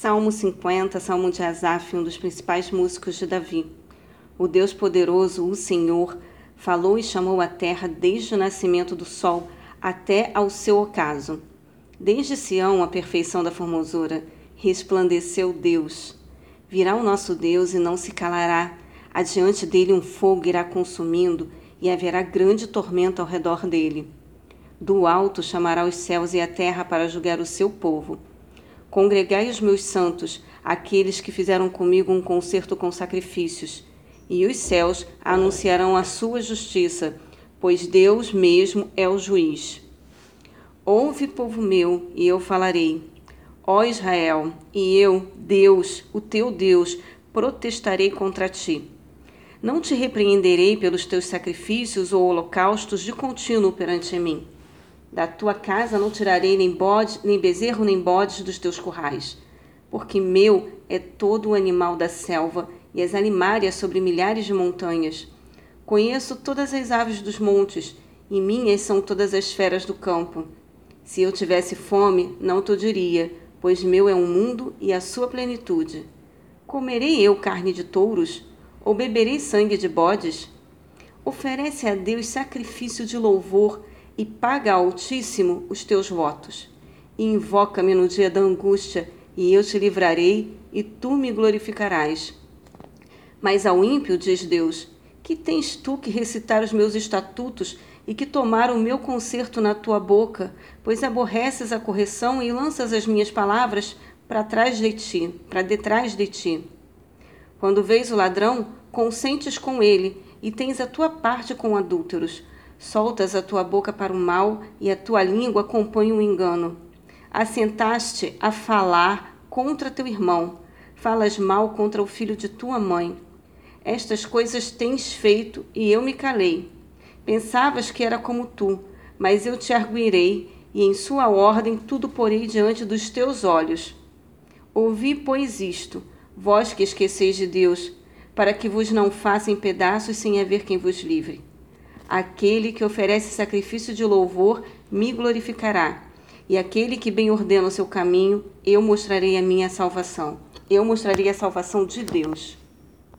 Salmo 50, Salmo de Asaf, um dos principais músicos de Davi. O Deus poderoso, o Senhor, falou e chamou a terra desde o nascimento do sol até ao seu ocaso. Desde Sião, a perfeição da formosura, resplandeceu Deus. Virá o nosso Deus e não se calará. Adiante dele um fogo irá consumindo e haverá grande tormento ao redor dele. Do alto chamará os céus e a terra para julgar o seu povo Congregai os meus santos, aqueles que fizeram comigo um concerto com sacrifícios, e os céus anunciarão a sua justiça, pois Deus mesmo é o juiz. Ouve, povo meu, e eu falarei. Ó Israel, e eu, Deus, o teu Deus, protestarei contra ti. Não te repreenderei pelos teus sacrifícios ou holocaustos de contínuo perante mim da tua casa não tirarei nem bode, nem bezerro, nem bodes dos teus currais, porque meu é todo o animal da selva e as animárias sobre milhares de montanhas. Conheço todas as aves dos montes, e minhas são todas as feras do campo. Se eu tivesse fome, não te diria, pois meu é o um mundo e a sua plenitude. Comerei eu carne de touros, ou beberei sangue de bodes? Oferece a Deus sacrifício de louvor e paga ao Altíssimo os teus votos. E invoca-me no dia da angústia, e eu te livrarei, e tu me glorificarás. Mas ao ímpio, diz Deus, que tens tu que recitar os meus estatutos e que tomar o meu conserto na tua boca, pois aborreces a correção e lanças as minhas palavras para trás de ti, para detrás de ti. Quando vês o ladrão, consentes com ele e tens a tua parte com adúlteros Soltas a tua boca para o mal e a tua língua compõe o um engano. Assentaste a falar contra teu irmão, falas mal contra o filho de tua mãe. Estas coisas tens feito e eu me calei. Pensavas que era como tu, mas eu te arguirei e em sua ordem tudo porei diante dos teus olhos. Ouvi, pois, isto, vós que esqueceis de Deus, para que vos não façam pedaços sem haver quem vos livre. Aquele que oferece sacrifício de louvor me glorificará. E aquele que bem ordena o seu caminho, eu mostrarei a minha salvação. Eu mostrarei a salvação de Deus.